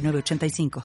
906985.